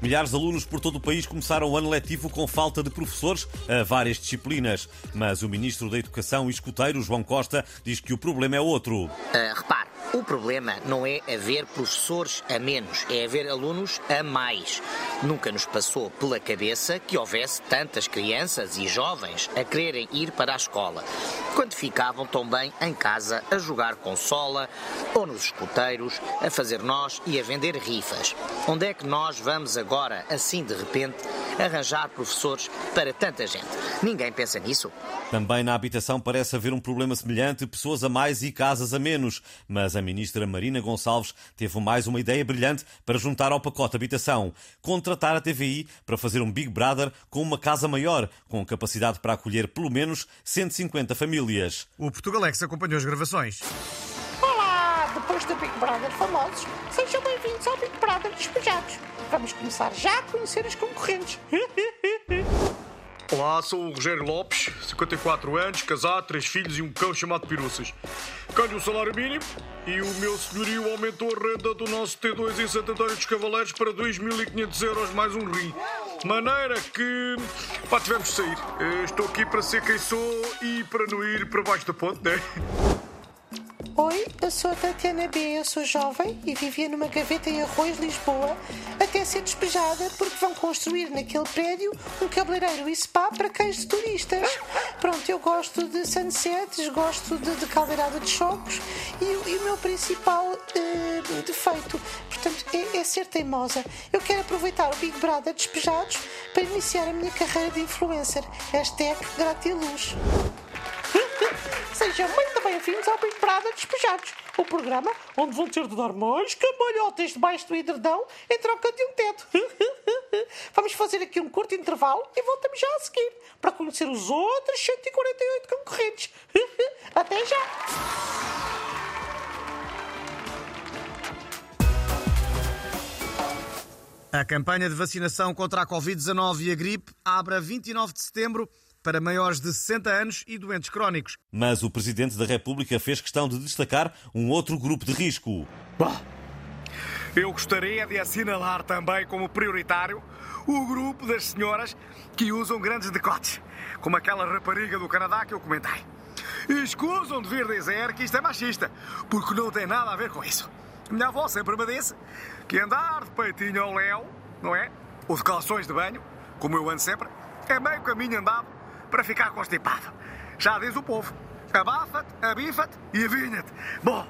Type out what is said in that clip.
Milhares de alunos por todo o país começaram o ano letivo com falta de professores a várias disciplinas. Mas o Ministro da Educação e escuteiro, João Costa, diz que o problema é outro. Uh, repare, o problema não é haver professores a menos, é haver alunos a mais. Nunca nos passou pela cabeça que houvesse tantas crianças e jovens a quererem ir para a escola, quando ficavam tão bem em casa a jogar consola ou nos escuteiros, a fazer nós e a vender rifas. Onde é que nós vamos agora, assim de repente, arranjar professores para tanta gente? Ninguém pensa nisso. Também na habitação parece haver um problema semelhante, pessoas a mais e casas a menos. Mas a ministra Marina Gonçalves teve mais uma ideia brilhante para juntar ao pacote habitação. Contratar a TVI para fazer um Big Brother com uma casa maior, com capacidade para acolher pelo menos 150 famílias. O Portugalex acompanhou as gravações. Olá! Depois do Big Brother famosos, sejam bem-vindos ao Big Brother Despejados. Vamos começar já a conhecer os concorrentes. Olá, sou o Rogério Lopes, 54 anos, casado, três filhos e um cão chamado Piruças. Ganho o salário mínimo e o meu senhorio aumentou a renda do nosso T2 em Santo António dos Cavaleiros para 2.500 euros mais um rim. Maneira que. pá, tivemos de sair. Eh, Estou aqui para ser quem sou e para não ir para baixo da ponte, né? Oi, eu sou a Tatiana B, eu sou jovem e vivia numa gaveta em Arroz, Lisboa, até ser despejada porque vão construir naquele prédio um cabeleireiro e spa para cães de turistas. Pronto, eu gosto de sunsets, gosto de, de caldeirada de chocos e, e o meu principal eh, defeito, portanto, é, é ser teimosa. Eu quero aproveitar o Big Brother despejados para iniciar a minha carreira de influencer. Hashtag gratiluz. Sejam muito bem-vindos ao Big Brother Despejados, o programa onde vão ter de dar mais cambalhotas debaixo do edredão em troca de um teto. Vamos fazer aqui um curto intervalo e voltamos já a seguir para conhecer os outros 148 concorrentes. Até já! A campanha de vacinação contra a Covid-19 e a gripe abre a 29 de setembro para maiores de 60 anos e doentes crónicos. Mas o Presidente da República fez questão de destacar um outro grupo de risco. Bom, eu gostaria de assinalar também como prioritário o grupo das senhoras que usam grandes decotes, como aquela rapariga do Canadá que eu comentei. E escusam de vir dizer que isto é machista, porque não tem nada a ver com isso. Minha avó sempre me disse que andar de peitinho ao léu, não é? Ou de calções de banho, como eu ando sempre, é meio caminho andado para ficar constipado. Já diz o povo: abafa-te, abifa-te e avinha-te. Bom,